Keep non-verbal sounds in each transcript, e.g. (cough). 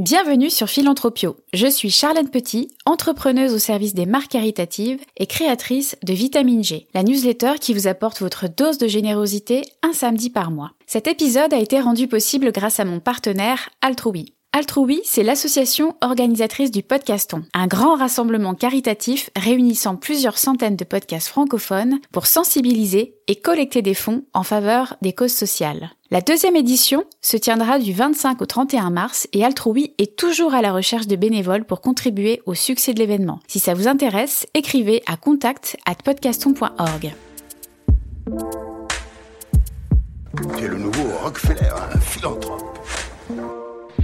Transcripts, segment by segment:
Bienvenue sur Philanthropio. Je suis Charlène Petit, entrepreneuse au service des marques caritatives et créatrice de Vitamine G, la newsletter qui vous apporte votre dose de générosité un samedi par mois. Cet épisode a été rendu possible grâce à mon partenaire Altrui. Altrui, c'est l'association organisatrice du Podcaston, un grand rassemblement caritatif réunissant plusieurs centaines de podcasts francophones pour sensibiliser et collecter des fonds en faveur des causes sociales. La deuxième édition se tiendra du 25 au 31 mars et Altrui est toujours à la recherche de bénévoles pour contribuer au succès de l'événement. Si ça vous intéresse, écrivez à contact at podcaston.org. Le nouveau Rockefeller, un philanthrope.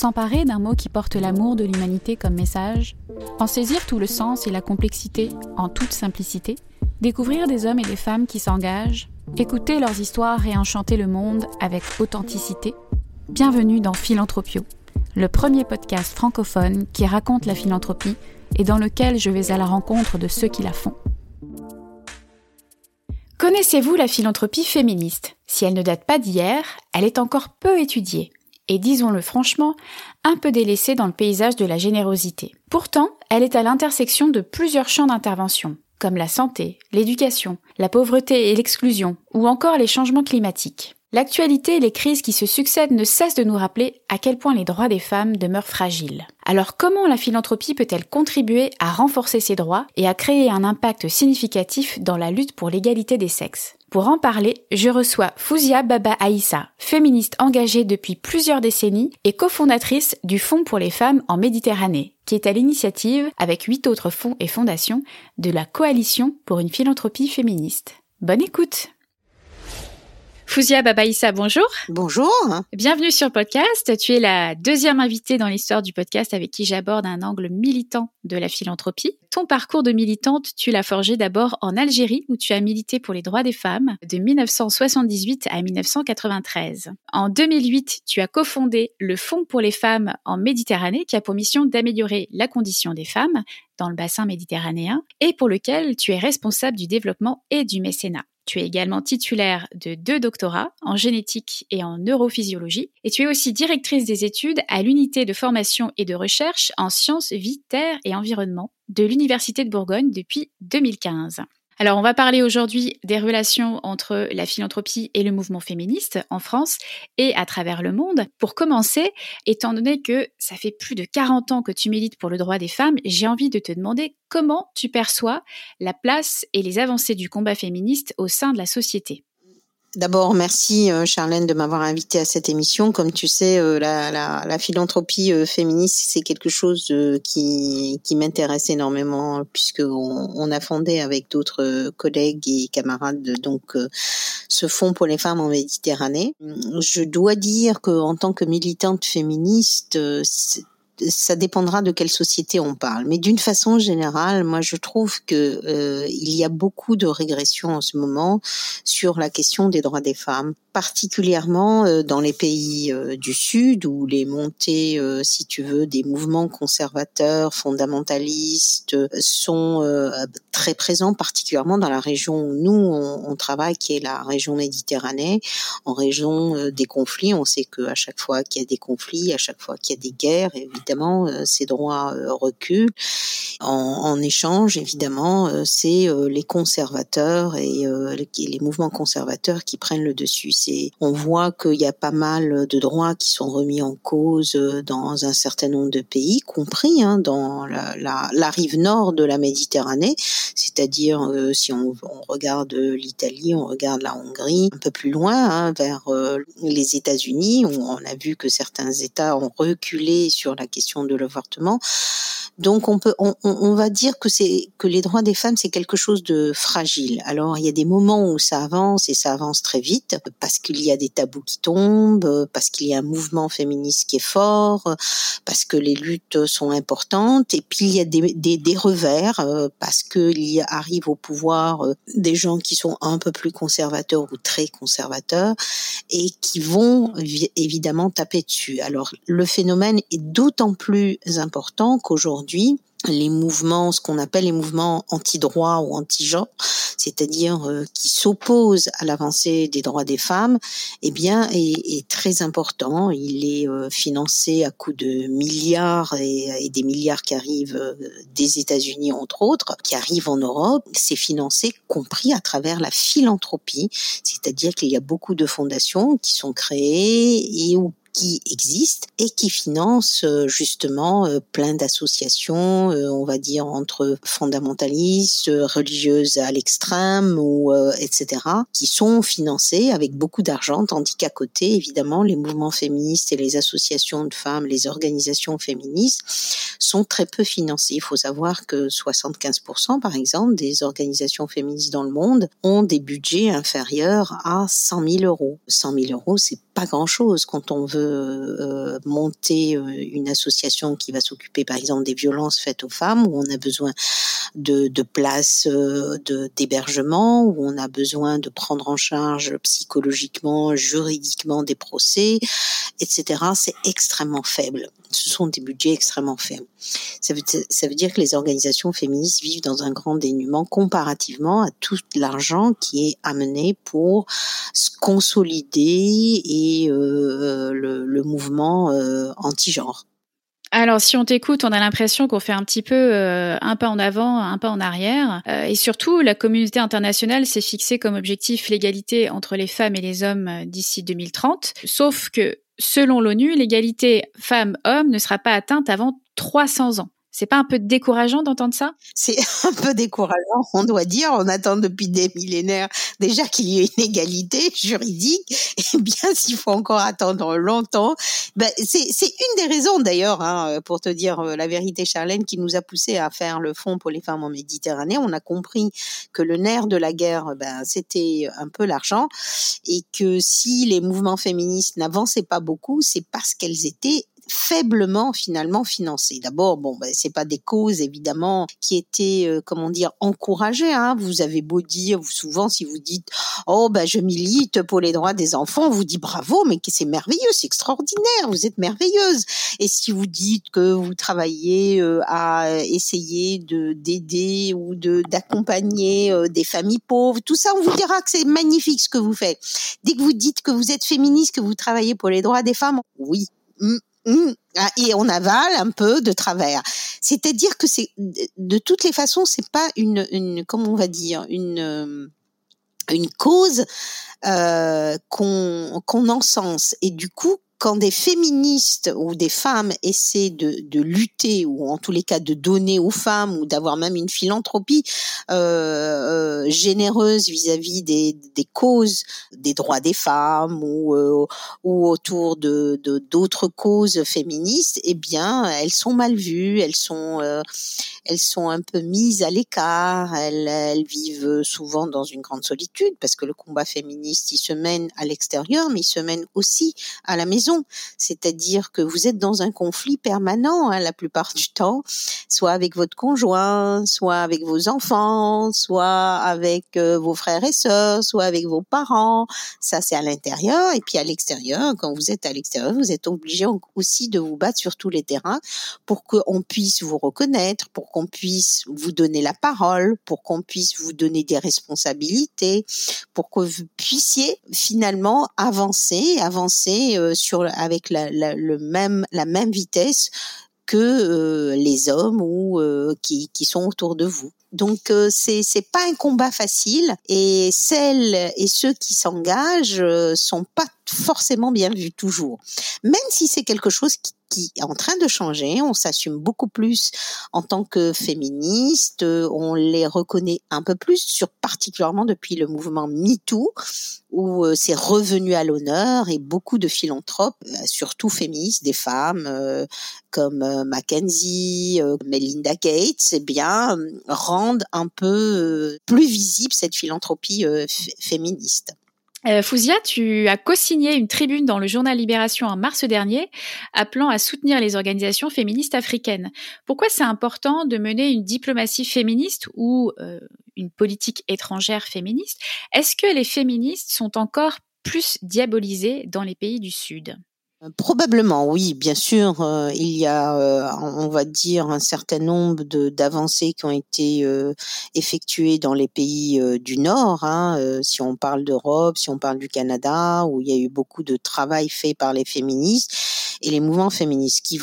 S'emparer d'un mot qui porte l'amour de l'humanité comme message, en saisir tout le sens et la complexité en toute simplicité, découvrir des hommes et des femmes qui s'engagent, écouter leurs histoires et enchanter le monde avec authenticité. Bienvenue dans Philanthropio, le premier podcast francophone qui raconte la philanthropie et dans lequel je vais à la rencontre de ceux qui la font. Connaissez-vous la philanthropie féministe? Si elle ne date pas d'hier, elle est encore peu étudiée et disons-le franchement, un peu délaissée dans le paysage de la générosité. Pourtant, elle est à l'intersection de plusieurs champs d'intervention, comme la santé, l'éducation, la pauvreté et l'exclusion, ou encore les changements climatiques. L'actualité et les crises qui se succèdent ne cessent de nous rappeler à quel point les droits des femmes demeurent fragiles. Alors comment la philanthropie peut-elle contribuer à renforcer ces droits et à créer un impact significatif dans la lutte pour l'égalité des sexes? Pour en parler, je reçois Fouzia Baba Aïssa, féministe engagée depuis plusieurs décennies et cofondatrice du Fonds pour les femmes en Méditerranée, qui est à l'initiative, avec huit autres fonds et fondations, de la Coalition pour une philanthropie féministe. Bonne écoute Fouzia Babaïssa, bonjour. Bonjour. Bienvenue sur le podcast. Tu es la deuxième invitée dans l'histoire du podcast avec qui j'aborde un angle militant de la philanthropie. Ton parcours de militante, tu l'as forgé d'abord en Algérie où tu as milité pour les droits des femmes de 1978 à 1993. En 2008, tu as cofondé le Fonds pour les femmes en Méditerranée qui a pour mission d'améliorer la condition des femmes dans le bassin méditerranéen et pour lequel tu es responsable du développement et du mécénat. Tu es également titulaire de deux doctorats en génétique et en neurophysiologie et tu es aussi directrice des études à l'unité de formation et de recherche en sciences vie, terre et environnement de l'Université de Bourgogne depuis 2015. Alors, on va parler aujourd'hui des relations entre la philanthropie et le mouvement féministe en France et à travers le monde. Pour commencer, étant donné que ça fait plus de 40 ans que tu milites pour le droit des femmes, j'ai envie de te demander comment tu perçois la place et les avancées du combat féministe au sein de la société. D'abord, merci euh, Charlène de m'avoir invité à cette émission. Comme tu sais, euh, la, la, la philanthropie euh, féministe, c'est quelque chose qui, qui m'intéresse énormément puisque on, on a fondé avec d'autres collègues et camarades donc ce fonds pour les femmes en Méditerranée. Je dois dire que en tant que militante féministe, ça dépendra de quelle société on parle. Mais d'une façon générale, moi je trouve que euh, il y a beaucoup de régression en ce moment sur la question des droits des femmes, particulièrement euh, dans les pays euh, du Sud où les montées, euh, si tu veux, des mouvements conservateurs, fondamentalistes euh, sont très présents, particulièrement dans la région où nous on, on travaille, qui est la région Méditerranée, en région des conflits. On sait que à chaque fois qu'il y a des conflits, à chaque fois qu'il y a des guerres, évidemment, euh, ces droits euh, reculent. En, échange, évidemment, euh, c'est les conservateurs et les, mouvements conservateurs qui prennent le dessus. On voit qu'il y a pas mal de droits qui sont remis en cause dans un certain nombre de pays, compris hein, dans la, rive nord de la Méditerranée, c'est-à-dire si on, regarde l'Italie, on regarde la Hongrie, un peu plus loin, hein, vers les États-Unis, où on a vu que certains États ont reculé sur la question de l'avortement. Donc on peut, on, va dire que c'est que les droits des femmes c'est quelque chose de fragile. Alors il y a des moments où ça avance et ça avance très vite parce qu'il y a des tabous qui tombent, parce qu'il y a un mouvement féministe qui est fort, parce que les luttes sont importantes. Et puis il y a des, des, revers parce qu'il arrive au pouvoir des gens qui sont un peu plus conservateurs ou très conservateurs et qui vont évidemment taper dessus. Alors le phénomène est d'autant plus important qu'aujourd'hui, les mouvements, ce qu'on appelle les mouvements anti-droit ou anti-genre, c'est-à-dire euh, qui s'opposent à l'avancée des droits des femmes, eh bien, est, très important. Il est euh, financé à coût de milliards et, des milliards qui arrivent euh, des États-Unis entre autres, qui arrivent en Europe. C'est financé, compris à travers la philanthropie, c'est-à-dire qu'il y a beaucoup de fondations qui sont créées et où qui existe et qui finance euh, justement euh, plein d'associations, euh, on va dire entre fondamentalistes, religieuses à l'extrême ou etc., qui sont financées avec beaucoup d'argent, tandis qu'à côté, évidemment, les mouvements féministes et les associations de femmes, les organisations féministes sont très peu financées. Il faut savoir que 75%, par exemple, des organisations féministes dans le monde ont des budgets inférieurs à 100 000 euros. 100 000 euros, c'est grand-chose quand on veut euh, monter euh, une association qui va s'occuper par exemple des violences faites aux femmes, où on a besoin de, de places euh, d'hébergement, où on a besoin de prendre en charge psychologiquement, juridiquement des procès, etc. C'est extrêmement faible. Ce sont des budgets extrêmement faibles. Ça veut, dire que les organisations féministes vivent dans un grand dénuement comparativement à tout l'argent qui est amené pour se consolider et euh, le, mouvement euh, anti-genre. Alors, si on t'écoute, on a l'impression qu'on fait un petit peu euh, un pas en avant, un pas en arrière. Et surtout, la communauté internationale s'est fixée comme objectif l'égalité entre les femmes et les hommes d'ici 2030. Sauf que, selon l'ONU, l'égalité femmes-hommes ne sera pas atteinte avant 300 ans. C'est pas un peu décourageant d'entendre ça? C'est (laughs) un peu décourageant, on doit dire. On attend depuis des millénaires déjà qu'il y ait une égalité juridique. (laughs) Et bien, s'il faut encore attendre longtemps, ben, c'est une des raisons d'ailleurs, hein, pour te dire euh, la vérité, Charlène, qui nous a poussé à faire le fonds pour les femmes en Méditerranée. On a compris que le nerf de la guerre, ben, c'était un peu l'argent, et que si les mouvements féministes n'avançaient pas beaucoup, c'est parce qu'elles étaient faiblement finalement financé. D'abord, bon, ben, c'est pas des causes évidemment qui étaient, euh, comment dire, encouragées. Hein. Vous avez beau dire, vous souvent, si vous dites, oh ben je milite pour les droits des enfants, on vous dit bravo, mais c'est merveilleux, c'est extraordinaire, vous êtes merveilleuse. Et si vous dites que vous travaillez euh, à essayer de d'aider ou de d'accompagner euh, des familles pauvres, tout ça, on vous dira que c'est magnifique ce que vous faites. Dès que vous dites que vous êtes féministe, que vous travaillez pour les droits des femmes, oui, et on avale un peu de travers. C'est-à-dire que c'est de toutes les façons, c'est pas une, une comment on va dire une euh, une cause euh, qu'on qu'on encense et du coup quand des féministes ou des femmes essaient de, de, lutter ou en tous les cas de donner aux femmes ou d'avoir même une philanthropie euh, euh, généreuse vis-à-vis des, des, causes des droits des femmes ou, euh, ou autour de d'autres causes féministes, eh bien elles sont mal vues, elles sont euh, elles sont un peu mises à l'écart, elles, elles vivent souvent dans une grande solitude parce que le combat féministe il se mène à l'extérieur mais il se mène aussi à la maison c'est-à-dire que vous êtes dans un conflit permanent hein, la plupart du temps, soit avec votre conjoint, soit avec vos enfants, soit avec euh, vos frères et sœurs, soit avec vos parents. Ça, c'est à l'intérieur. Et puis à l'extérieur, quand vous êtes à l'extérieur, vous êtes obligé aussi de vous battre sur tous les terrains pour qu'on puisse vous reconnaître, pour qu'on puisse vous donner la parole, pour qu'on puisse vous donner des responsabilités, pour que vous puissiez finalement avancer, avancer euh, sur avec la, même, vitesse que euh, les hommes ou euh, qui, sont autour de vous. Donc euh, c'est c'est pas un combat facile et celles et ceux qui s'engagent sont pas forcément bien vus toujours. Même si c'est quelque chose qui, qui est en train de changer, on s'assume beaucoup plus en tant que féministe, on les reconnaît un peu plus, sur particulièrement depuis le mouvement MeToo, où euh, c'est revenu à l'honneur et beaucoup de philanthropes, euh, surtout féministes, des femmes euh, comme Mackenzie, Melinda Gates, eh bien rendent un peu plus visible cette philanthropie féministe. Euh, Fouzia, tu as co-signé une tribune dans le journal Libération en mars dernier, appelant à soutenir les organisations féministes africaines. Pourquoi c'est important de mener une diplomatie féministe ou euh, une politique étrangère féministe? Est-ce que les féministes sont encore plus diabolisées dans les pays du Sud? Probablement, oui, bien sûr. Euh, il y a, euh, on va dire, un certain nombre d'avancées qui ont été euh, effectuées dans les pays du Nord. Hein, si on parle d'Europe, si on parle du Canada, où il y a eu beaucoup de travail fait par les féministes et les mouvements féministes. Qui,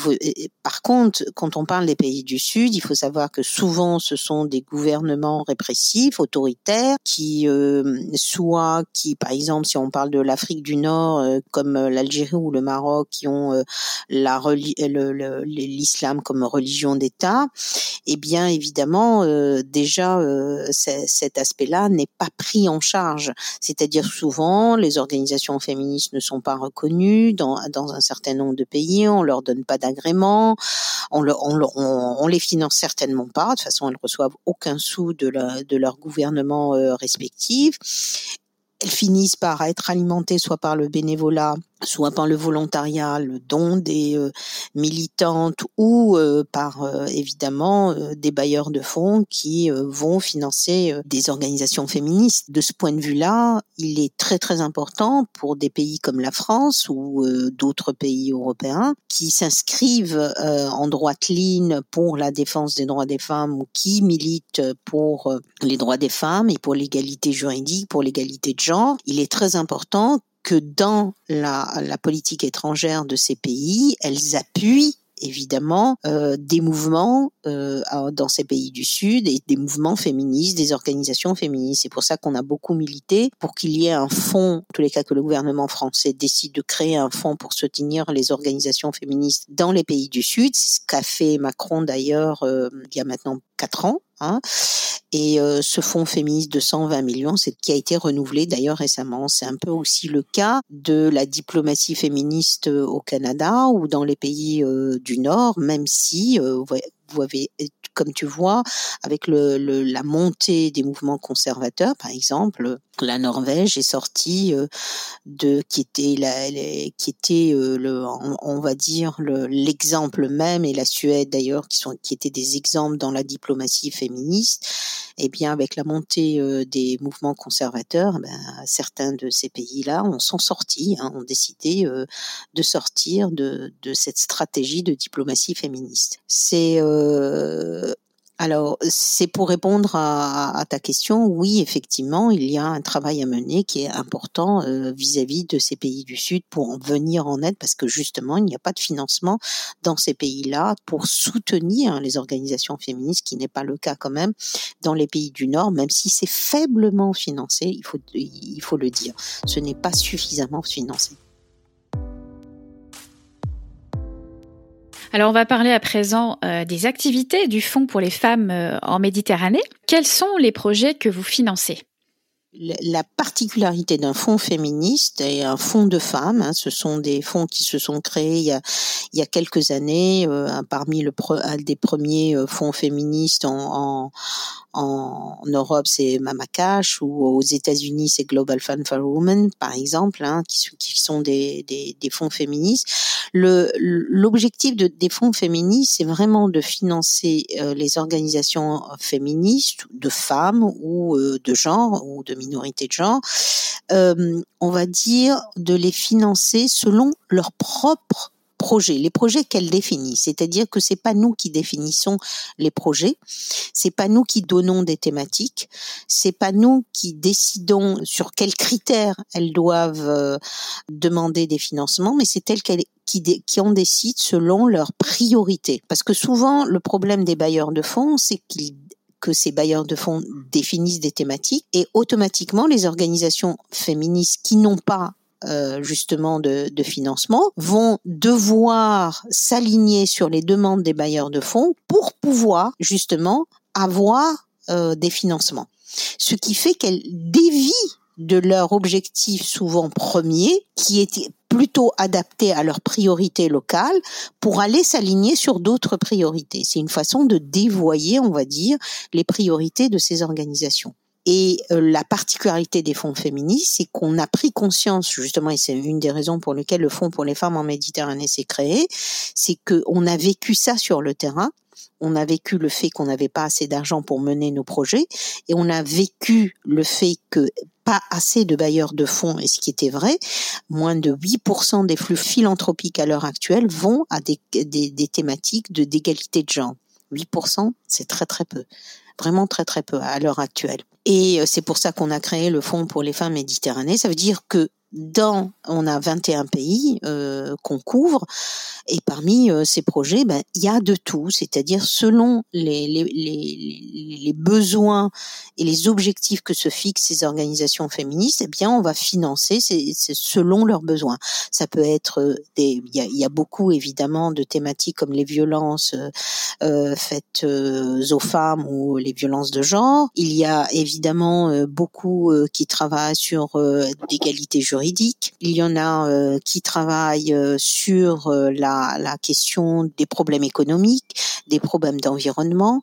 par contre, quand on parle des pays du Sud, il faut savoir que souvent, ce sont des gouvernements répressifs, autoritaires, qui soit qui, par exemple, si on parle de l'Afrique du Nord, comme l'Algérie ou le Maroc qui ont euh, la l'islam comme religion d'État, eh bien évidemment euh, déjà euh, cet aspect-là n'est pas pris en charge. C'est-à-dire souvent les organisations féministes ne sont pas reconnues dans, dans un certain nombre de pays, on leur donne pas d'agrément, on, on, on, les finance certainement pas. De toute façon, elles reçoivent aucun sou de, de leur gouvernement respectif elles finissent par être alimentées soit par le bénévolat, soit par le volontariat, le don des euh, militantes ou euh, par euh, évidemment des bailleurs de fonds qui vont financer des organisations féministes. De ce point de vue-là, il est très très important pour des pays comme la France ou d'autres pays européens qui s'inscrivent en droite ligne pour la défense des droits des femmes ou qui militent pour les droits des femmes et pour l'égalité juridique, pour l'égalité de genre. Il est très important que dans la, la politique étrangère de ces pays, elles appuient évidemment euh, des mouvements euh, dans ces pays du Sud et des mouvements féministes, des organisations féministes. C'est pour ça qu'on a beaucoup milité pour qu'il y ait un fonds, en tous les cas que le gouvernement français décide de créer un fonds pour soutenir les organisations féministes dans les pays du Sud. Ce qu'a fait Macron d'ailleurs euh, il y a maintenant quatre ans. Hein. Et euh, ce fonds féministe de 120 millions, c'est qui a été renouvelé d'ailleurs récemment. C'est un peu aussi le cas de la diplomatie féministe euh, au Canada ou dans les pays euh, du Nord, même si vous avez, comme tu vois, avec le, la montée des mouvements conservateurs, par exemple, la Norvège est sortie euh, de qui était la, qui était euh, le, on, va dire l'exemple même, et la Suède d'ailleurs, qui sont qui étaient des exemples dans la diplomatie féministe. Et eh bien, avec la montée euh, des mouvements conservateurs, ben, certains de ces pays-là ont sont sortis, hein, ont décidé de sortir de, de cette stratégie de diplomatie féministe. C'est euh, alors, c'est pour répondre à, ta question. Oui, effectivement, il y a un travail à mener qui est important euh, vis-à-vis de ces pays du Sud pour en venir en aide, parce que justement, il n'y a pas de financement dans ces pays-là pour soutenir les organisations féministes, qui n'est pas le cas quand même dans les pays du Nord, même si c'est faiblement financé. Il faut, il faut le dire. Ce n'est pas suffisamment financé. Alors on va parler à présent euh, des activités du Fonds pour les femmes euh, en Méditerranée. Quels sont les projets que vous financez? La particularité d'un fonds féministe et un fonds de femmes, hein, ce sont des fonds qui se sont créés il y a, il y a quelques années, euh, parmi le un des premiers fonds féministes en, en, en Europe, c'est Mama Cash ou aux États-Unis, c'est Global Fund for Women, par exemple, hein, qui, qui, sont des, des, des, fonds féministes. L'objectif de, des fonds féministes, c'est vraiment de financer euh, les organisations féministes, de femmes ou euh, de genre ou de minorités de genre. Euh, on va dire de les financer selon leurs propres projets, les projets qu'elle définit. C'est-à-dire que c'est pas nous qui définissons les projets, c'est pas nous qui donnons des thématiques, c'est pas nous qui décidons sur quels critères elles doivent euh, demander des financements, mais c'est elles qui, qui en décident selon leurs priorités. Parce que souvent, le problème des bailleurs de fonds, c'est qu'ils que ces bailleurs de fonds définissent des thématiques et automatiquement les organisations féministes qui n'ont pas euh, justement de, de, financement vont devoir s'aligner sur les demandes des bailleurs de fonds pour pouvoir justement avoir euh, des financements. Ce qui fait qu'elles dévient de leur objectif souvent premier, qui était plutôt adapté à leurs priorités locales, pour aller s'aligner sur d'autres priorités. C'est une façon de dévoyer, on va dire, les priorités de ces organisations. Et euh, la particularité des fonds féministes, c'est qu'on a pris conscience, justement, et c'est une des raisons pour lesquelles le Fonds pour les femmes en Méditerranée s'est créé, c'est qu'on a vécu ça sur le terrain. On a vécu le fait qu'on n'avait pas assez d'argent pour mener nos projets et on a vécu le fait que pas assez de bailleurs de fonds, et ce qui était vrai, moins de 8% des flux philanthropiques à l'heure actuelle vont à des, thématiques de d'égalité de genre. 8%, c'est très très peu vraiment très très peu à l'heure actuelle. Et euh, c'est pour ça qu'on a créé le Fonds pour les femmes méditerranées. Ça veut dire que dans, on a 21 pays euh, qu'on couvre, et parmi euh, ces projets, ben, il y a de tout, c'est-à-dire selon les, les, les, les, besoins et les objectifs que se fixent ces organisations féministes, eh bien, on va financer c'est, selon leurs besoins. Ça peut être euh, des, il y a, y a, beaucoup évidemment de thématiques comme les violences euh, faites aux femmes ou les violences de genre. Il y a évidemment beaucoup qui travaillent sur l'égalité juridique il y en a euh, qui travaillent euh, sur euh, la, question des problèmes économiques, des problèmes d'environnement.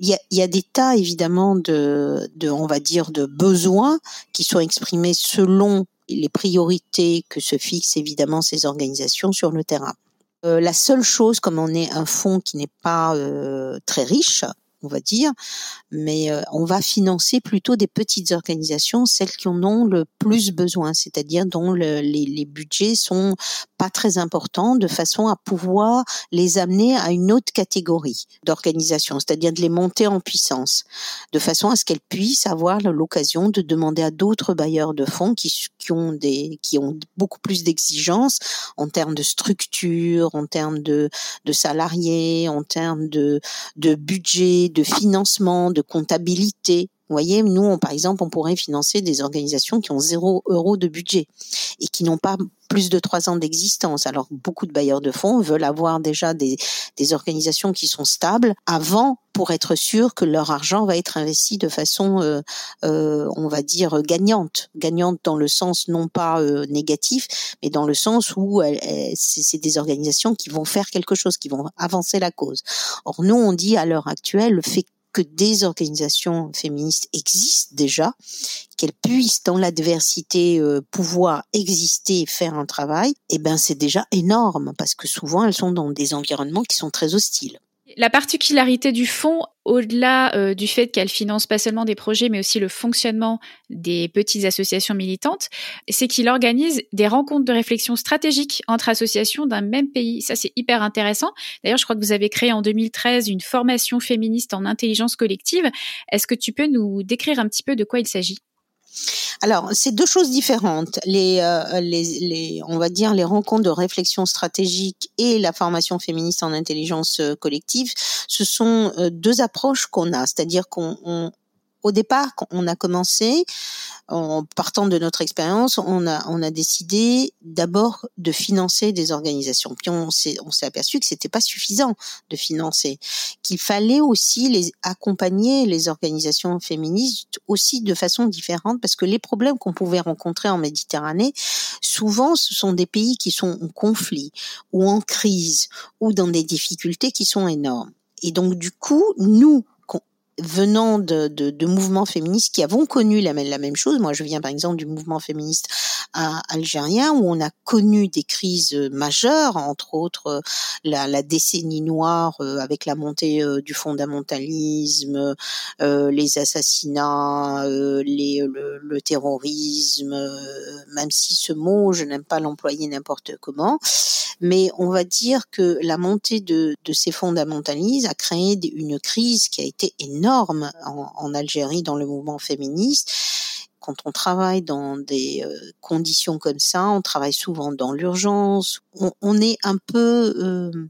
Il y a, des tas évidemment de, de, on va dire, de besoins qui sont exprimés selon les priorités que se fixent évidemment ces organisations sur le terrain. la seule chose, comme on est un fonds qui n'est pas très riche, on va dire, mais euh, on va financer plutôt des petites organisations, celles qui en ont le plus besoin, c'est-à-dire dont les, les, budgets sont pas très importants, de façon à pouvoir les amener à une autre catégorie d'organisation, c'est-à-dire de les monter en puissance, de façon à ce qu'elles puissent avoir l'occasion de demander à d'autres bailleurs de fonds qui, ont des qui ont beaucoup plus d'exigences en termes de structure, en termes de, salariés, en termes de budget de financement, de comptabilité. Vous voyez, nous, par exemple, on pourrait financer des organisations qui ont zéro euro de budget et qui n'ont pas plus de trois ans d'existence. Alors, beaucoup de bailleurs de fonds veulent avoir déjà des, des organisations qui sont stables avant pour être sûr que leur argent va être investi de façon, euh, euh, on va dire, gagnante. Gagnante dans le sens non pas euh, négatif, mais dans le sens où c'est des organisations qui vont faire quelque chose, qui vont avancer la cause. Or, nous, on dit à l'heure actuelle, le fait que des organisations féministes existent déjà, qu'elles puissent dans l'adversité euh, pouvoir exister et faire un travail, eh ben c'est déjà énorme parce que souvent elles sont dans des environnements qui sont très hostiles. La particularité du fonds, au-delà euh, du fait qu'elle finance pas seulement des projets, mais aussi le fonctionnement des petites associations militantes, c'est qu'il organise des rencontres de réflexion stratégique entre associations d'un même pays. Ça, c'est hyper intéressant. D'ailleurs, je crois que vous avez créé en 2013 une formation féministe en intelligence collective. Est-ce que tu peux nous décrire un petit peu de quoi il s'agit? Alors, c'est deux choses différentes. Les, euh, les, les, on va dire les rencontres de réflexion stratégique et la formation féministe en intelligence euh, collective, ce sont euh, deux approches qu'on a. C'est-à-dire qu'on au départ, quand on a commencé, en partant de notre expérience, on a, on a décidé d'abord de financer des organisations. Puis on s'est, on s'est aperçu que c'était pas suffisant de financer, qu'il fallait aussi les accompagner les organisations féministes aussi de façon différente parce que les problèmes qu'on pouvait rencontrer en Méditerranée, souvent ce sont des pays qui sont en conflit ou en crise ou dans des difficultés qui sont énormes. Et donc du coup, nous, venant de, de, de, mouvements féministes qui avons connu la, la, même chose. Moi, je viens par exemple du mouvement féministe algérien où on a connu des crises majeures, entre autres la, la décennie noire euh, avec la montée euh, du fondamentalisme, euh, les assassinats, les, le, le, terrorisme, même si ce mot, je n'aime pas l'employer n'importe comment. Mais on va dire que la montée de, de ces fondamentalismes a créé une crise qui a été énorme en, Algérie dans le mouvement féministe quand on travaille dans des euh, conditions comme ça, on travaille souvent dans l'urgence. On, est un peu, euh,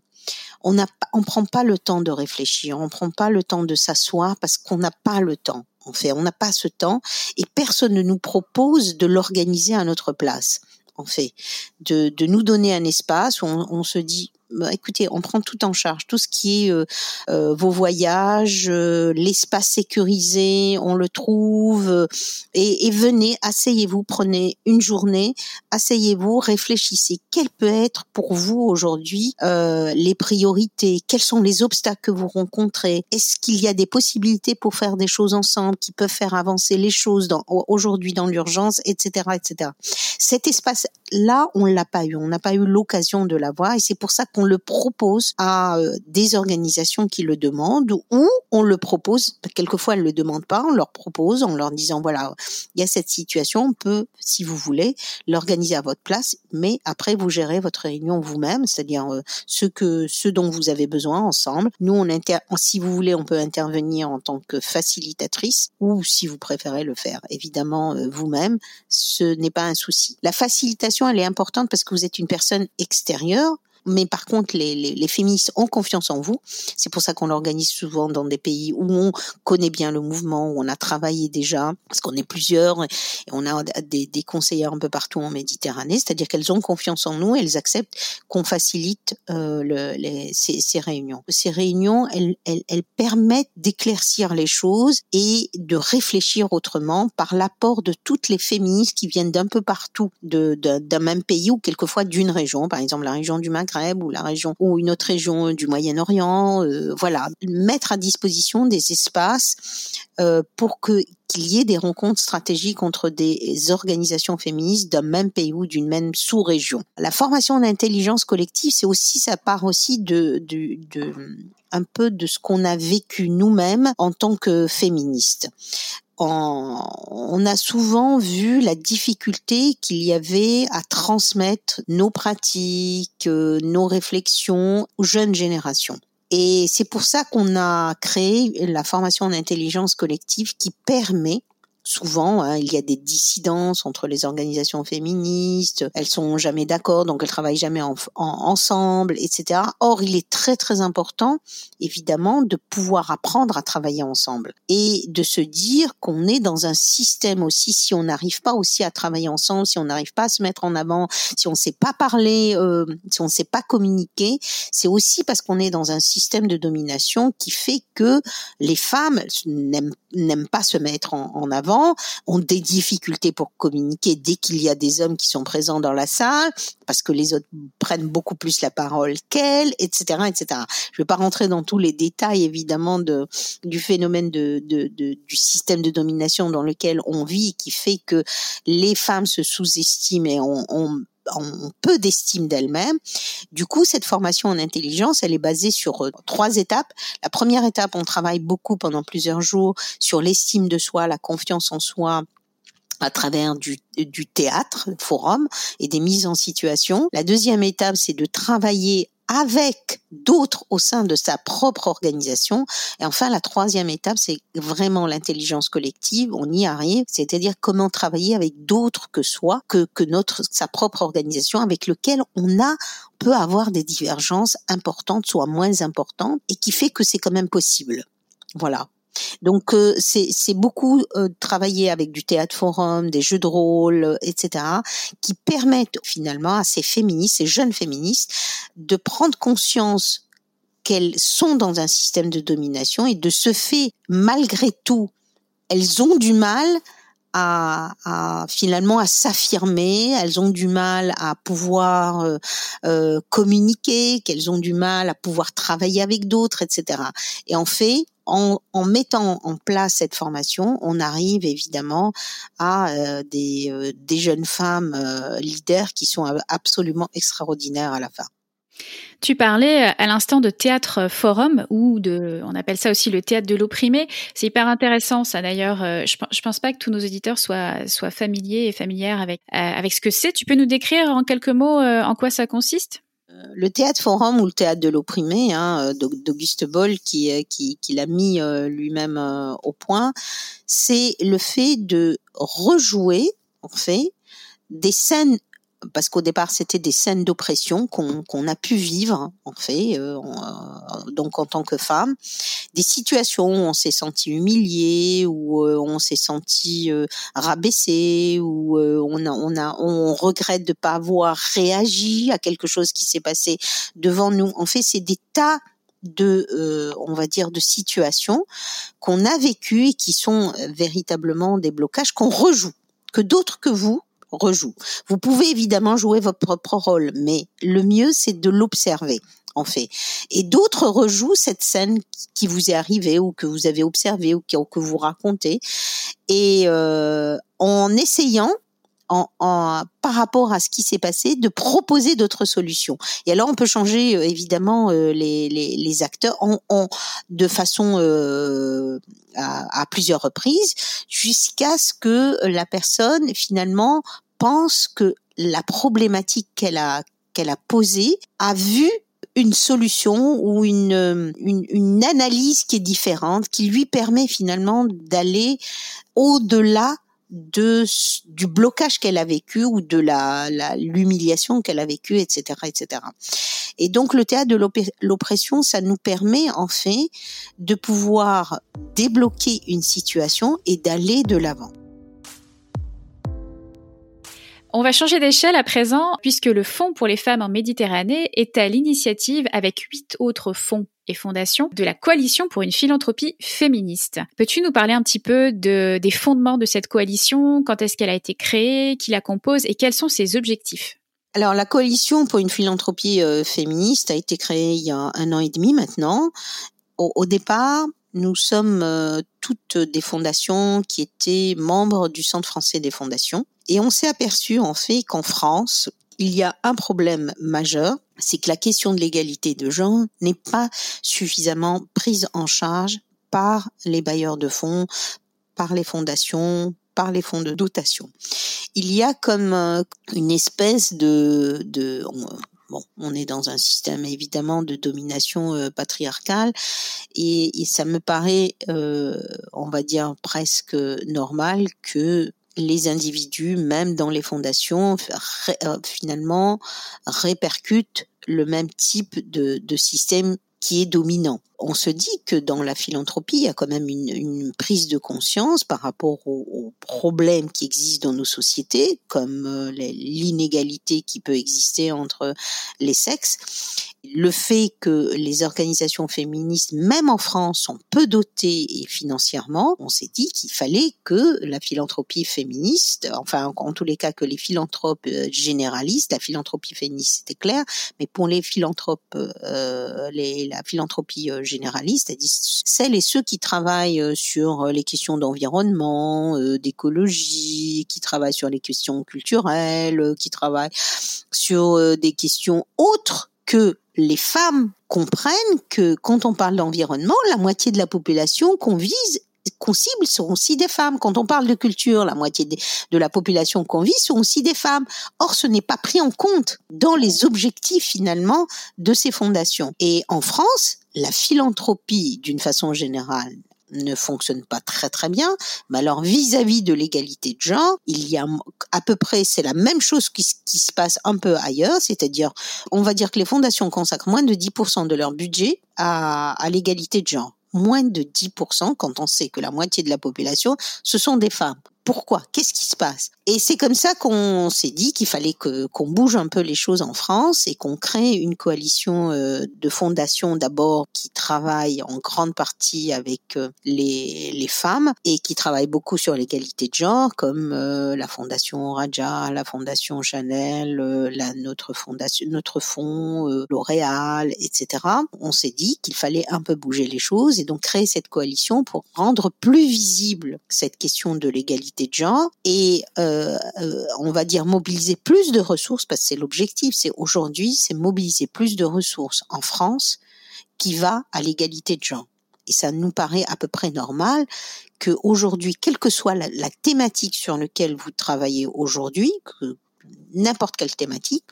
on n'a on prend pas le temps de réfléchir, on prend pas le temps de s'asseoir parce qu'on n'a pas le temps. En fait, on n'a pas ce temps et personne ne nous propose de l'organiser à notre place. En fait, de, nous donner un espace où on se dit bah, écoutez, on prend tout en charge, tout ce qui est euh, euh, vos voyages, euh, l'espace sécurisé, on le trouve. Et, et, venez, asseyez-vous, prenez une journée, asseyez-vous, réfléchissez. Quelles peut être pour vous aujourd'hui les priorités? Quels sont les obstacles que vous rencontrez? Est-ce qu'il y a des possibilités pour faire des choses ensemble qui peuvent faire avancer les choses aujourd'hui dans l'urgence, etc., etc. Cet espace-là, on l'a pas eu, on n'a pas eu l'occasion de l'avoir, et c'est pour ça on le propose à euh, des organisations qui le demandent ou on le propose, quelquefois elles le demandent pas, on leur propose en leur disant voilà, il y a cette situation, on peut, si vous voulez, l'organiser à votre place, mais après vous gérez votre réunion vous-même, c'est-à-dire euh, ce que ce dont vous avez besoin ensemble. Nous on inter si vous voulez, on peut intervenir en tant que facilitatrice ou si vous préférez le faire évidemment euh, vous-même, ce n'est pas un souci. La facilitation, elle est importante parce que vous êtes une personne extérieure mais par contre, les, les, les, féministes ont confiance en vous. C'est pour ça qu'on l'organise souvent dans des pays où on connaît bien le mouvement, où on a travaillé déjà, parce qu'on est plusieurs et on a des, des conseillères un peu partout en Méditerranée. C'est-à-dire qu'elles ont confiance en nous, elles acceptent qu'on facilite euh, le, les, ces, ces, réunions. Ces réunions, elles, elles, elles permettent d'éclaircir les choses et de réfléchir autrement par l'apport de toutes les féministes qui viennent d'un peu partout, d'un de, même pays ou quelquefois d'une région, par exemple la région du Maghreb ou la région ou une autre région du Moyen-Orient, euh, voilà, mettre à disposition des espaces euh, pour que qu'il y ait des rencontres stratégiques entre des organisations féministes d'un même pays ou d'une même sous-région. La formation en intelligence collective, c'est aussi, ça part aussi de, de un peu de ce qu'on a vécu nous-mêmes en tant que féministes on a souvent vu la difficulté qu'il y avait à transmettre nos pratiques, euh, nos réflexions aux jeunes générations. Et c'est pour ça qu'on a créé la formation en intelligence collective qui permet souvent, hein, il y a des dissidences entre les organisations féministes, elles sont jamais d'accord, donc elles travaillent jamais en, ensemble, etc. Or, il est très très important, évidemment, de pouvoir apprendre à travailler ensemble et de se dire qu'on est dans un système aussi, si on n'arrive pas aussi à travailler ensemble, si on n'arrive pas à se mettre en avant, si on ne sait pas parler, euh, si on ne sait pas communiquer, c'est aussi parce qu'on est dans un système de domination qui fait que les femmes n'aiment pas se mettre en, avant ont des difficultés pour communiquer dès qu'il y a des hommes qui sont présents dans la salle, parce que les autres prennent beaucoup plus la parole qu'elles, etc., etc. Je ne vais pas rentrer dans tous les détails, évidemment, de, du phénomène de, de, du système de domination dans lequel on vit, qui fait que les femmes se sous-estiment et on, on on peu d'estime d'elle-même. Du coup, cette formation en intelligence, elle est basée sur euh, trois étapes. La première étape, on travaille beaucoup pendant plusieurs jours sur l'estime de soi, la confiance en soi, à travers du, du théâtre, forum et des mises en situation. La deuxième étape, c'est de travailler avec d'autres au sein de sa propre organisation. Et enfin, la troisième étape, c'est vraiment l'intelligence collective. On y arrive, c'est-à-dire comment travailler avec d'autres que soi, que, que notre sa propre organisation, avec lequel on a peut avoir des divergences importantes, soit moins importantes, et qui fait que c'est quand même possible. Voilà. Donc euh, c'est beaucoup euh, travailler avec du théâtre forum, des jeux de rôle, euh, etc., qui permettent finalement à ces féministes, ces jeunes féministes, de prendre conscience qu'elles sont dans un système de domination et de ce fait, malgré tout, elles ont du mal à, à, finalement à s'affirmer, elles ont du mal à pouvoir euh, euh, communiquer, qu'elles ont du mal à pouvoir travailler avec d'autres, etc. Et en fait, en, en, mettant en place cette formation, on arrive évidemment à euh, des, euh, des, jeunes femmes euh, leaders qui sont absolument extraordinaires à la fin. Tu parlais à l'instant de théâtre forum ou de, on appelle ça aussi le théâtre de l'opprimé. C'est hyper intéressant, ça d'ailleurs. Je, je pense pas que tous nos auditeurs soient, soient familiers et familières avec, avec ce que c'est. Tu peux nous décrire en quelques mots en quoi ça consiste? Le théâtre forum ou le théâtre de l'opprimé hein, d'Auguste Boll qui, euh, qui, qui l'a mis euh, lui-même euh, au point, c'est le fait de rejouer en fait des scènes parce qu'au départ c'était des scènes d'oppression qu'on a pu vivre en fait euh, euh, donc en tant que femme. Des situations où on s'est senti humilié où euh, on s'est senti rabaissé où on a on a on regrette de pas avoir réagi à quelque chose qui s'est passé devant nous. En fait c'est des tas de on va dire de situations qu'on a vécues et qui sont véritablement des blocages qu'on rejoue que d'autres que vous rejoue. Vous pouvez évidemment jouer votre propre rôle, mais le mieux, c'est de l'observer en fait. Et d'autres rejouent cette scène qui vous est arrivée ou que vous avez observée ou que vous racontez. Et euh, en essayant en, en, par rapport à ce qui s'est passé, de proposer d'autres solutions. Et alors, on peut changer euh, évidemment euh, les, les, les, acteurs en, en, de façon euh, à, à, plusieurs reprises, jusqu'à ce que la personne finalement pense que la problématique qu'elle a qu'elle a posée a vu une solution ou une, une, une, analyse qui est différente, qui lui permet finalement d'aller au-delà de du blocage qu'elle a vécu ou de la l'humiliation qu'elle a vécue, etc., etc. Et donc le théâtre de l'oppression, ça nous permet en fait de pouvoir débloquer une situation et d'aller de l'avant. On va changer d'échelle à présent puisque le Fonds pour les femmes en Méditerranée est à l'initiative avec huit autres fonds et fondations de la coalition pour une philanthropie féministe. Peux-tu nous parler un petit peu de, des fondements de cette coalition, quand est-ce qu'elle a été créée, qui la compose? Et quels sont ses objectifs? Alors la coalition pour une philanthropie euh, féministe a été créée il y a un an et demi maintenant. Au, départ, nous sommes euh, toutes des fondations qui étaient membres du Centre français des fondations. Et on s'est aperçu en fait qu'en France, il y a un problème majeur, c'est que la question de l'égalité de genre n'est pas suffisamment prise en charge par les bailleurs de fonds, par les fondations, par les fonds de dotation. Il y a comme euh, une espèce de, de bon, on est dans un système évidemment de domination euh, patriarcale et, ça me paraît, euh, on va dire presque normal que les individus, même dans les fondations, euh, finalement répercutent le même type de, système qui est dominant. On se dit que dans la philanthropie, il y a quand même une, prise de conscience par rapport aux, aux, problèmes qui existent dans nos sociétés, comme euh, l'inégalité qui peut exister entre les sexes le fait que les organisations féministes, même en France, sont peu dotées et financièrement, on s'est dit qu'il fallait que la philanthropie féministe, enfin en tous les cas que les philanthropes euh, généralistes, la philanthropie féministe c'était clair, mais pour les philanthropes, euh, les, la philanthropie euh, généraliste, c'est-à-dire celles et ceux qui travaillent sur les questions d'environnement, d'écologie, qui travaillent sur les questions culturelles, qui travaillent sur des questions autres que les femmes comprennent que quand on parle d'environnement, la moitié de la population qu'on vise qu'on cible sont aussi des femmes. Quand on parle de culture, la moitié de, la population qu'on vise sont aussi des femmes. Or, ce n'est pas pris en compte dans les objectifs finalement de ces fondations. Et en France, la philanthropie, d'une façon générale, ne fonctionne pas très très bien. Mais alors vis-à-vis de l'égalité de genre, il y a à peu près, c'est la même chose qui, qui se passe un peu ailleurs, c'est-à-dire, on va dire que les fondations consacrent moins de 10% de leur budget à, à l'égalité de genre moins de 10% quand on sait que la moitié de la population, ce sont des femmes. Pourquoi? Qu'est-ce qui se passe? Et c'est comme ça qu'on s'est dit qu'il fallait que qu'on bouge un peu les choses en France et qu'on crée une coalition euh, de fondations d'abord qui travaillent en grande partie avec euh, les, les femmes et qui travaillent beaucoup sur l'égalité de genre, comme euh, la fondation Raja, la fondation Chanel, la notre fondation, notre fonds L'Oréal, etc. On s'est dit qu'il fallait un peu bouger les choses et donc créer cette coalition pour rendre plus visible cette question de l'égalité de genre et euh, euh, on va dire mobiliser plus de ressources parce que c'est l'objectif. C'est aujourd'hui, c'est mobiliser plus de ressources en France qui va à l'égalité de genre. Et ça nous paraît à peu près normal que aujourd'hui, quelle que soit la, la thématique sur laquelle vous travaillez aujourd'hui, n'importe quelle thématique,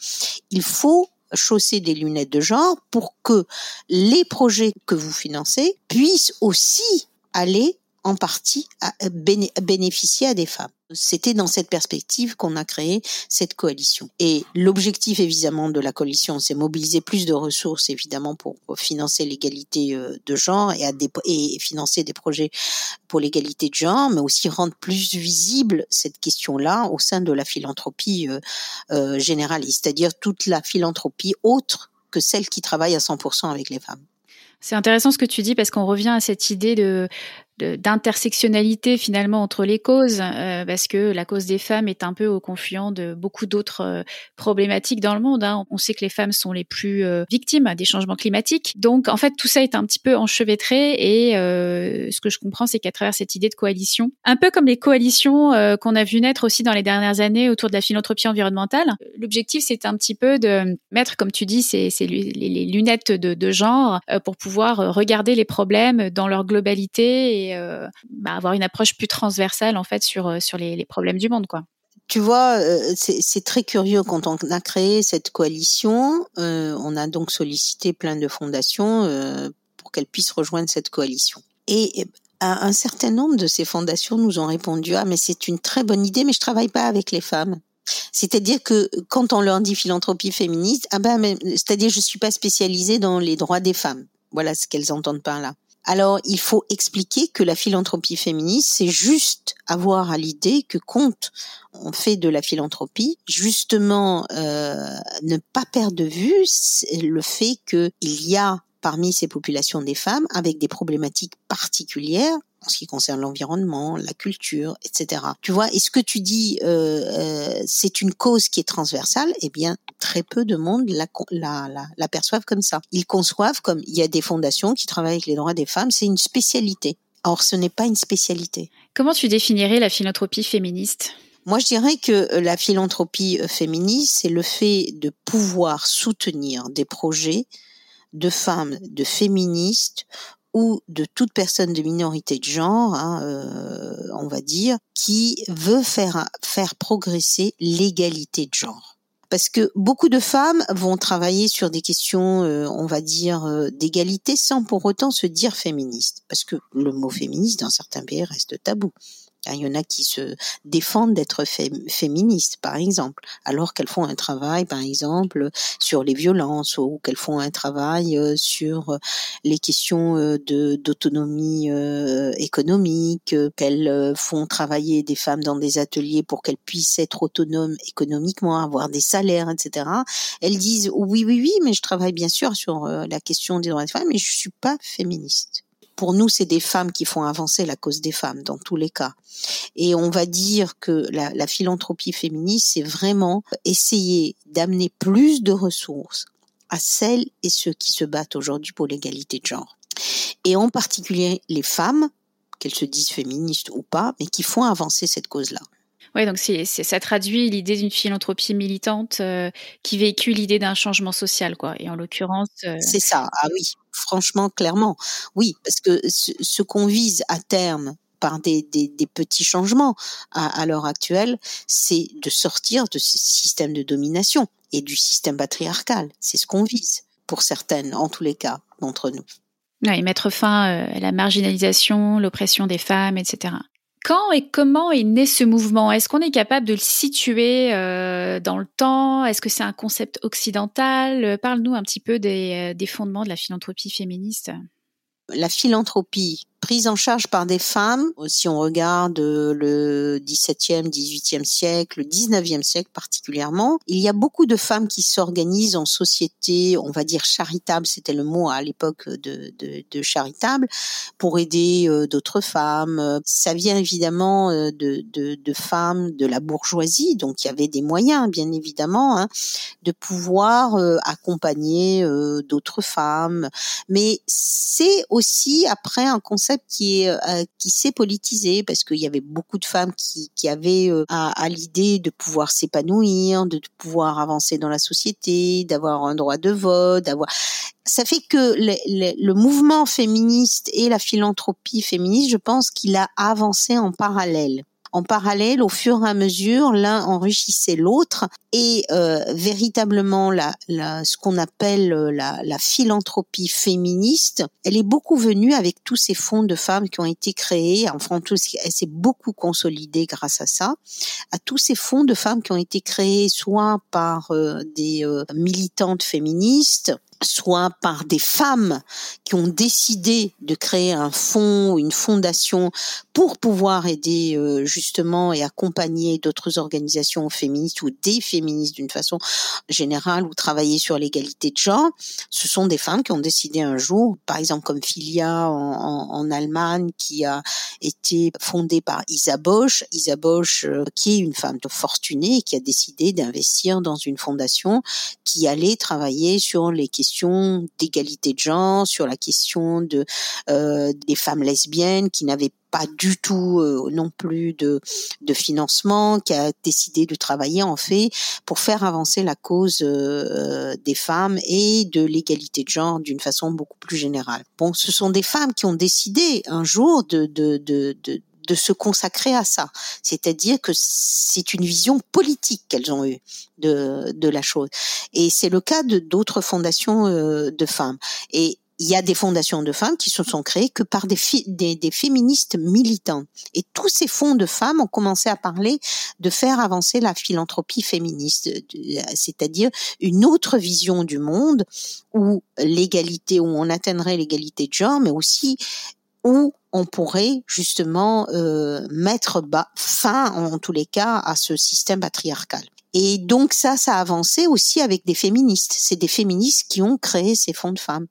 il faut chausser des lunettes de genre pour que les projets que vous financez puissent aussi aller en partie à bénéficier à des femmes. C'était dans cette perspective qu'on a créé cette coalition. Et l'objectif évidemment de la coalition, c'est mobiliser plus de ressources évidemment pour financer l'égalité euh, de genre et, à et financer des projets pour l'égalité de genre, mais aussi rendre plus visible cette question-là au sein de la philanthropie euh, euh, c'est-à-dire toute la philanthropie autre que celle qui travaille à 100% avec les femmes. C'est intéressant ce que tu dis parce qu'on revient à cette idée de d'intersectionnalité finalement entre les causes, euh, parce que la cause des femmes est un peu au confluent de beaucoup d'autres euh, problématiques dans le monde. Hein. On sait que les femmes sont les plus euh, victimes des changements climatiques. Donc en fait tout ça est un petit peu enchevêtré et ce que je comprends c'est qu'à travers cette idée de coalition, un peu comme les coalitions qu'on a vu naître aussi dans les dernières années autour de la philanthropie environnementale, l'objectif c'est un petit peu de mettre, comme tu dis, ces, les, lunettes de, de genre pour pouvoir regarder les problèmes dans leur globalité euh, bah, avoir une approche plus transversale en fait sur euh, sur les, problèmes du monde quoi. Tu vois, euh, c'est très curieux quand on a créé cette coalition. on a donc sollicité plein de fondations pour qu'elles puissent rejoindre cette coalition. Et un certain nombre de ces fondations nous ont répondu ah mais c'est une très bonne idée mais je travaille pas avec les femmes. C'est-à-dire que quand on leur dit philanthropie féministe, ah ben c'est-à-dire je suis pas spécialisée dans les droits des femmes. Voilà ce qu'elles entendent par là. Alors, il faut expliquer que la philanthropie féministe, c'est juste avoir à l'idée que compte on fait de la philanthropie, justement euh, ne pas perdre de vue le fait qu'il y a parmi ces populations des femmes avec des problématiques particulières en ce qui concerne l'environnement, la culture, etc. Tu vois, et ce que tu dis, euh, euh, c'est une cause qui est transversale, eh bien, très peu de monde la, la, la, comme ça. Ils conçoivent comme il y a des fondations qui travaillent avec les droits des femmes, c'est une spécialité. Or, ce n'est pas une spécialité. Comment tu définirais la philanthropie féministe? Moi, je dirais que la philanthropie féministe, c'est le fait de pouvoir soutenir des projets de femmes, de féministes ou de toute personne de minorité de genre, hein, euh, on va dire, qui veut faire faire progresser l'égalité de genre. Parce que beaucoup de femmes vont travailler sur des questions, euh, on va dire, euh, d'égalité sans pour autant se dire féministe. Parce que le mot féministe dans certains pays reste tabou. Il y en a qui se défendent d'être féministes, par exemple, alors qu'elles font un travail, par exemple, sur les violences ou qu'elles font un travail euh, sur euh, les questions euh, d'autonomie économique, qu'elles font travailler des femmes dans des ateliers pour qu'elles puissent être autonomes économiquement, avoir des salaires, etc. Elles disent oui, oui, oui, mais je travaille bien sûr sur la question des droits des femmes, mais je suis pas féministe pour nous, c'est des femmes qui font avancer la cause des femmes dans tous les cas. Et on va dire que la, la philanthropie féministe, c'est vraiment essayer d'amener plus de ressources à celles et ceux qui se battent aujourd'hui pour l'égalité de genre. Et en particulier les femmes, qu'elles se disent féministes ou pas, mais qui font avancer cette cause-là. Oui, donc c'est, ça traduit l'idée d'une philanthropie militante euh, qui véhicule l'idée d'un changement social, quoi. Et en l'occurrence, euh, c'est ça. Ah oui, franchement, clairement, oui, parce que ce, qu'on vise à terme par des, des, petits changements à, l'heure actuelle, c'est de sortir de ce système de domination et du système patriarcal. C'est ce qu'on vise pour certaines, en tous les cas, d'entre nous. Oui, mettre fin euh, à la marginalisation, l'oppression des femmes, etc. Quand et comment est né ce mouvement? Est-ce qu'on est capable de le situer euh, dans le temps? Est-ce que c'est un concept occidental? Parle-nous un petit peu des, euh, des fondements de la philanthropie féministe. La philanthropie prise en charge par des femmes. Si on regarde le 17e, 18e siècle, le 19e siècle particulièrement, il y a beaucoup de femmes qui s'organisent en société, on va dire charitable, c'était le mot à l'époque de, de, de, charitable, pour aider euh, d'autres femmes. Ça vient évidemment euh, de, de, de, femmes de la bourgeoisie, donc il y avait des moyens, bien évidemment, hein, de pouvoir euh, accompagner d'autres femmes. Mais c'est aussi après un concept qui euh, qui s'est politisé parce qu'il y avait beaucoup de femmes qui, qui avaient euh, à, l'idée de pouvoir s'épanouir, de pouvoir avancer dans la société, d'avoir un droit de vote, d'avoir ça fait que le, mouvement féministe et la philanthropie féministe, je pense qu'il a avancé en parallèle En parallèle, au fur et à mesure, l'un enrichissait l'autre et euh, véritablement la, la, ce qu'on appelle euh, la, la, philanthropie féministe, elle est beaucoup venue avec tous ces fonds de femmes qui ont été créés. Enfin, tout, elle s'est beaucoup consolidée grâce à ça, à tous ces fonds de femmes qui ont été créés soit par euh, des euh, militantes féministes, soit par des femmes qui ont décidé de créer un fonds ou une fondation pour pouvoir aider euh, justement et accompagner d'autres organisations féministes ou des féministes d'une façon générale ou travailler sur l'égalité de genre. Ce sont des femmes qui ont décidé un jour, par exemple comme Filia en, en, Allemagne, qui a été fondée par Isa Bosch, Isa Bosch euh, qui est une femme fortunée et qui a décidé d'investir dans une fondation qui allait travailler sur les questions d'égalité de genre, sur la question de euh, des femmes lesbiennes qui n'avaient pas du tout euh, non plus de, de financement, qui a décidé de travailler en fait pour faire avancer la cause euh, des femmes et de l'égalité de genre d'une façon beaucoup plus générale. Bon, ce sont des femmes qui ont décidé un jour de, de, de, de de se consacrer à ça. C'est-à-dire que c'est une vision politique qu'elles ont eue de, de la chose. Et c'est le cas de d'autres fondations euh, de femmes. Et il y a des fondations de femmes qui se sont créées que par des, des, des, féministes militants. Et tous ces fonds de femmes ont commencé à parler de faire avancer la philanthropie féministe, c'est-à-dire une autre vision du monde où l'égalité, où on atteindrait l'égalité de genre, mais aussi où on pourrait justement euh, mettre bas, fin en tous les cas à ce système patriarcal. Et donc ça, ça a avancé aussi avec des féministes. C'est des féministes qui ont créé ces fonds de femmes.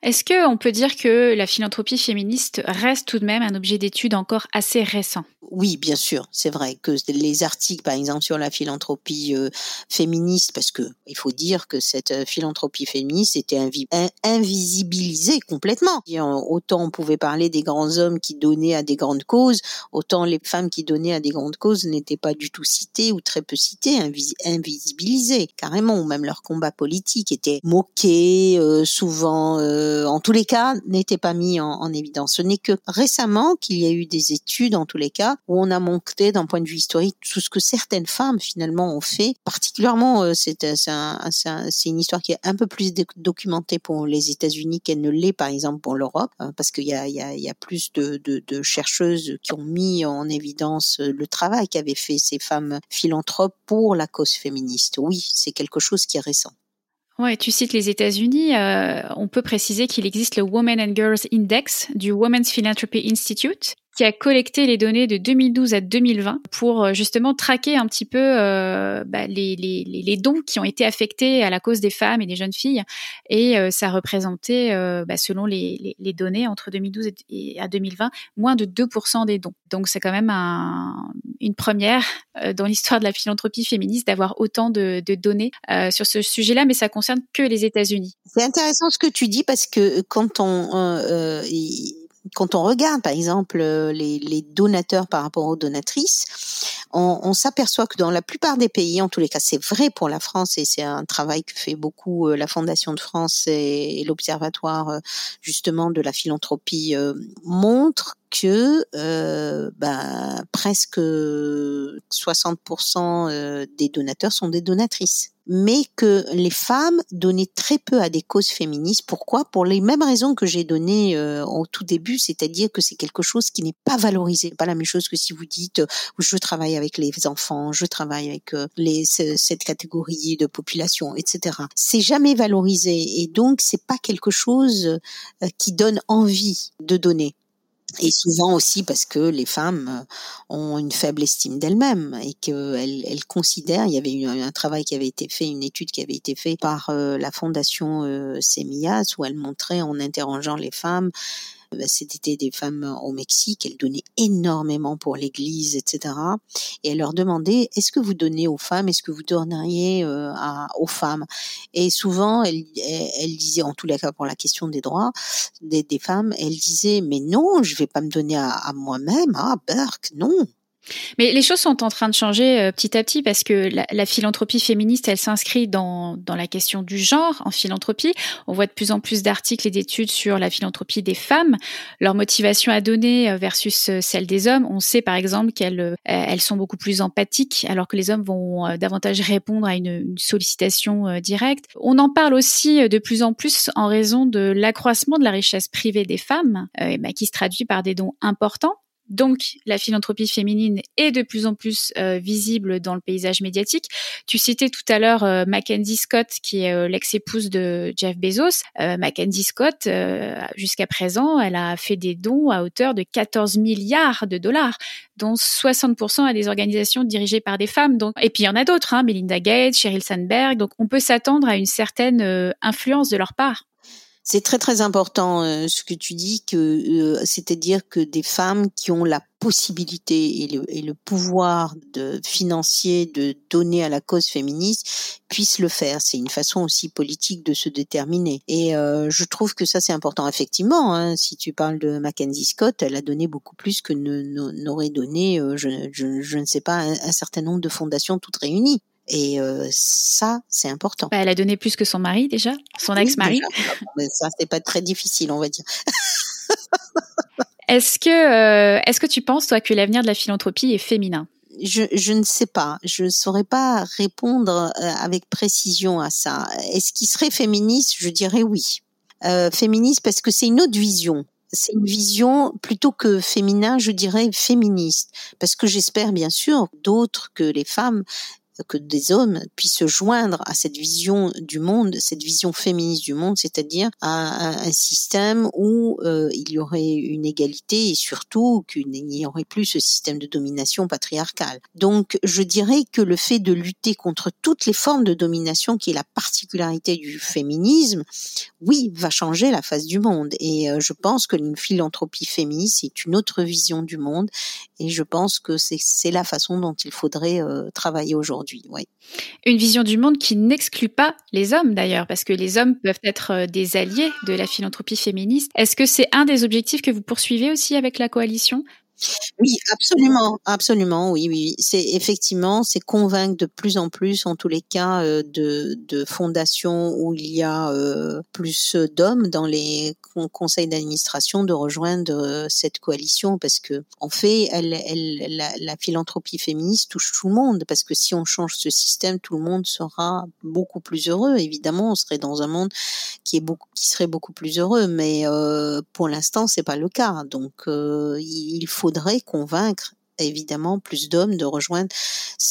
Est-ce qu'on peut dire que la philanthropie féministe reste tout de même un objet d'étude encore assez récent? Oui, bien sûr, c'est vrai que les articles, par exemple, sur la philanthropie euh, féministe, parce que il faut dire que cette euh, philanthropie féministe était invisibilisée complètement. Autant on pouvait parler des grands hommes qui donnaient à des grandes causes, autant les femmes qui donnaient à des grandes causes n'étaient pas du tout citées ou très peu citées, invisibilisées carrément, ou même leur combat politique était moqué, euh, souvent. Euh, en tous les cas, n'était pas mis en, évidence. Ce n'est que récemment qu'il y a eu des études, en tous les cas, où on a montré d'un point de vue historique tout ce que certaines femmes finalement ont fait. Particulièrement, euh, c'est une histoire qui est un peu plus documentée pour les États-Unis qu'elle ne l'est par exemple pour l'Europe, hein, parce qu'il y a, plus de chercheuses qui ont mis en évidence le travail qu'avaient fait ces femmes philanthropes pour la cause féministe. Oui, c'est quelque chose qui est récent. Ouais, tu cites les États-Unis. Euh, on peut préciser qu'il existe le Women and Girls Index du Women's Philanthropy Institute, qui a collecté les données de 2012 à 2020 pour euh, justement traquer un petit peu euh, bah, les, les, les, dons qui ont été affectés à la cause des femmes et des jeunes filles. Et euh, ça représentait, euh, bah, selon les, les, données, entre 2012 et, à 2020, moins de 2% des dons. Donc c'est quand même un, une première euh, dans l'histoire de la philanthropie féministe d'avoir autant de, de données sur ce sujet-là, mais ça concerne que les États-Unis. C'est intéressant ce que tu dis parce que quand on quand on regarde, par exemple, euh, les, donateurs par rapport aux donatrices, on, s'aperçoit que dans la plupart des pays, en tous les cas, c'est vrai pour la France et c'est un travail que fait beaucoup euh, la Fondation de France et, l'Observatoire euh, justement de la philanthropie montre que euh, ben, presque 60% des donateurs sont des donatrices mais que les femmes donnaient très peu à des causes féministes. Pourquoi? Pour les mêmes raisons que j'ai données euh, au tout début, c'est-à-dire que c'est quelque chose qui n'est pas valorisé. Pas la même chose que si vous dites euh, je travaille avec les enfants, je travaille avec euh, les, cette catégorie de population, etc. C'est jamais valorisé et donc c'est pas quelque chose qui donne envie de donner. Et souvent aussi parce que les femmes euh, ont une faible estime d'elles-mêmes et qu'elles elles considèrent, il y avait eu un travail qui avait été fait, une étude qui avait été faite par euh, la fondation euh, Semillas où elle montrait en interrogeant les femmes c'était des femmes au Mexique, elles donnaient énormément pour l'Église, etc. Et elle leur demandait est-ce que vous donnez aux femmes, est-ce que vous donneriez euh, à, aux femmes Et souvent, elle, elle, disait, en tous les cas pour la question des droits des, femmes, elle disait mais non, je vais pas me donner à, à moi-même, ah Burke, non, Mais les choses sont en train de changer euh, petit à petit parce que la, la philanthropie féministe, elle s'inscrit dans, dans la question du genre en philanthropie. On voit de plus en plus d'articles et d'études sur la philanthropie des femmes, leur motivation à donner euh, versus euh, celle des hommes. On sait par exemple qu'elles elles sont beaucoup plus empathiques alors que les hommes vont davantage répondre à une, une sollicitation directe. On en parle aussi de plus en plus en raison de l'accroissement de la richesse privée des femmes, bah, qui se traduit par des dons importants donc, la philanthropie féminine est de plus en plus euh, visible dans le paysage médiatique. Tu citais tout à l'heure euh, Mackenzie Scott, qui est euh, l'ex-épouse de Jeff Bezos. Mackenzie Scott, jusqu'à présent, elle a fait des dons à hauteur de 14 milliards de dollars, dont 60% à des organisations dirigées par des femmes. Et puis il y en a d'autres, hein, Melinda Gates, Sheryl Sandberg. Donc, on peut s'attendre à une certaine influence de leur part. C'est très très important euh, ce que tu dis, que euh, c'est-à-dire que des femmes qui ont la possibilité et le, et le, pouvoir de financier de donner à la cause féministe puissent le faire. C'est une façon aussi politique de se déterminer. Et euh, je trouve que ça c'est important. Effectivement, hein, si tu parles de Mackenzie Scott, elle a donné beaucoup plus que n'aurait donné, je, je, je, ne sais pas, un, un certain nombre de fondations toutes réunies. Et euh, ça, c'est important. Bah, elle a donné plus que son mari déjà, son ex-mari. ça, c'est pas très difficile, on va dire. est-ce que, euh, est-ce que tu penses toi que l'avenir de la philanthropie est féminin? Je, je ne sais pas. Je ne saurais pas répondre avec précision à ça. Est-ce qu'il serait féministe? Je dirais oui. Euh, féministe parce que c'est une autre vision c'est une vision plutôt que féminin, je dirais féministe, parce que j'espère bien sûr d'autres que les femmes que des hommes puissent se joindre à cette vision du monde, cette vision féministe du monde, c'est-à-dire à, un, système où euh, il y aurait une égalité et surtout qu'il n'y aurait plus ce système de domination patriarcale. Donc je dirais que le fait de lutter contre toutes les formes de domination qui est la particularité du féminisme, oui, va changer la face du monde. Et euh, je pense que une philanthropie féministe est une autre vision du monde et je pense que c'est la façon dont il faudrait euh, travailler aujourd'hui. Une vision du monde qui n'exclut pas les hommes d'ailleurs, parce que les hommes peuvent être euh, des alliés de la philanthropie féministe. Est-ce que c'est un des objectifs que vous poursuivez aussi avec la coalition? Oui, absolument, absolument, oui, oui. C'est effectivement, c'est convaincre de plus en plus, en tous les cas, euh, de, fondations où il y a euh, plus d'hommes dans les conseils d'administration de rejoindre euh, cette coalition, parce que en fait, la, la, philanthropie féministe touche tout le monde, parce que si on change ce système, tout le monde sera beaucoup plus heureux. Évidemment, on serait dans un monde qui est beaucoup, qui serait beaucoup plus heureux, mais pour l'instant, c'est pas le cas. Donc, il faut faudrait convaincre évidemment plus d'hommes de rejoindre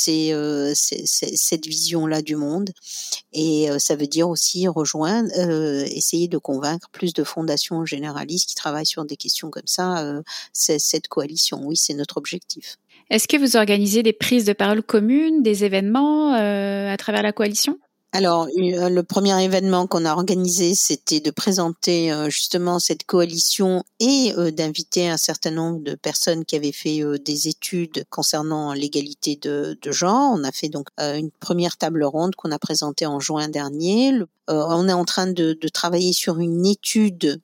euh, cette vision-là du monde. Et euh, ça veut dire aussi rejoindre, euh, essayer de convaincre plus de fondations généralistes qui travaillent sur des questions comme ça, cette coalition. Oui, c'est notre objectif. Est-ce que vous organisez des prises de parole communes, des événements à travers la coalition? Alors, euh, le premier événement qu'on a organisé, c'était de présenter euh, justement cette coalition et euh, d'inviter un certain nombre de personnes qui avaient fait des études concernant l'égalité de, genre. On a fait donc une première table ronde qu'on a présentée en juin dernier. on est en train de, de travailler sur une étude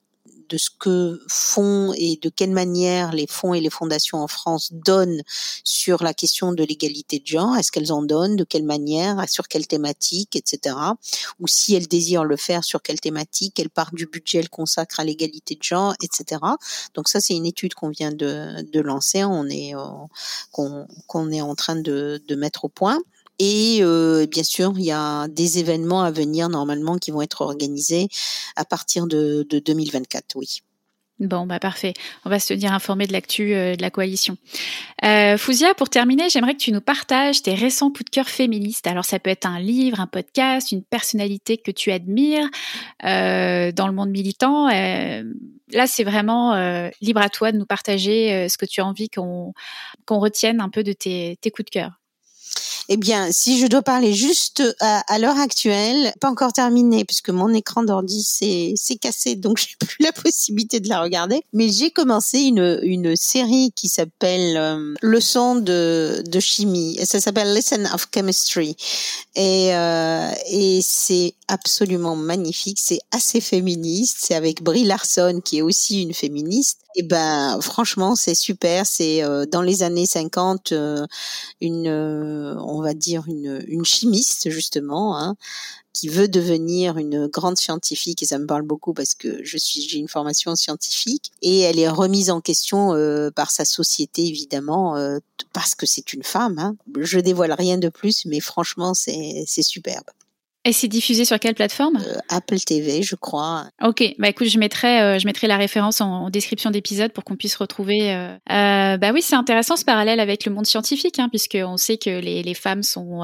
de ce que font et de quelle manière les fonds et les fondations en France donnent sur la question de l'égalité de genre. Est-ce qu'elles en donnent? De quelle manière? Sur quelle thématique? Etc. Ou si elles désirent le faire, sur quelle thématique? Quelle part du budget elles consacrent à l'égalité de genre? Etc. Donc ça, c'est une étude qu'on vient de, de lancer, on est, euh, qu'on est en train de, de mettre au point. Et euh, bien sûr, il y a des événements à venir normalement qui vont être organisés à partir de, de 2024, oui. Bon, bah parfait. On va se tenir informé de l'actu euh, de la coalition. Euh, Fouzia, pour terminer, j'aimerais que tu nous partages tes récents coups de cœur féministes. Alors, ça peut être un livre, un podcast, une personnalité que tu admires euh, dans le monde militant. Euh, là, c'est vraiment euh, libre à toi de nous partager ce que tu as envie qu'on qu'on retienne un peu de tes, tes coups de cœur. Eh bien, si je dois parler juste à, à l'heure actuelle, pas encore terminé puisque mon écran d'ordi s'est cassé, donc (laughs) j'ai plus la possibilité de la regarder. Mais j'ai commencé une une série qui s'appelle euh, Leçon de de chimie. Ça s'appelle Lesson of Chemistry. Et euh, et c'est absolument magnifique. C'est assez féministe. C'est avec Brie Larson qui est aussi une féministe. Et ben franchement c'est super. C'est euh, dans les années 50 euh, une euh, on va dire une, une chimiste justement hein, qui veut devenir une grande scientifique et ça me parle beaucoup parce que je suis j'ai une formation scientifique et elle est remise en question euh, par sa société évidemment euh, parce que c'est une femme. Hein. Je dévoile rien de plus mais franchement c'est c'est superbe. Et c'est diffusé sur quelle plateforme? Euh, Apple TV je crois. Ok, bah écoute, je mettrai, euh, je mettrai la référence en, en description d'épisode pour qu'on puisse retrouver. Euh, bah oui, c'est intéressant ce parallèle avec le monde scientifique, hein, puisque on sait que les, les femmes sont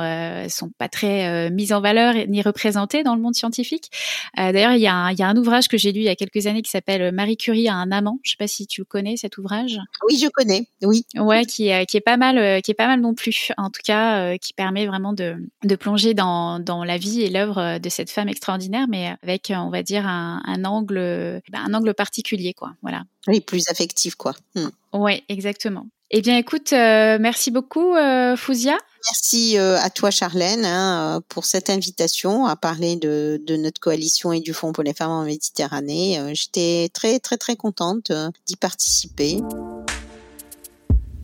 sont pas très mises en valeur ni représentées dans le monde scientifique. D'ailleurs, il y, a un- il y a un ouvrage que j'ai lu il y a quelques années qui s'appelle Marie Curie a un amant. Je sais pas si tu le connais cet ouvrage. Oui je connais. Oui. Ouais, qui, est- qui est pas mal, qui est pas mal non plus. En tout cas, qui permet vraiment de, de plonger dans, dans la vie et l'œuvre euh, de cette femme extraordinaire, mais avec, euh, on va dire, un, un angle, euh, ben, un angle particulier, quoi. Voilà. Oui plus affectif quoi. Hmm. Ouais, exactement. Eh bien, écoute, euh, merci beaucoup, euh, Fouzia. Merci euh, à toi, Charlène, hein, pour cette invitation à parler de, de notre coalition et du Fonds pour les femmes en Méditerranée. J'étais très, très, très contente d'y participer.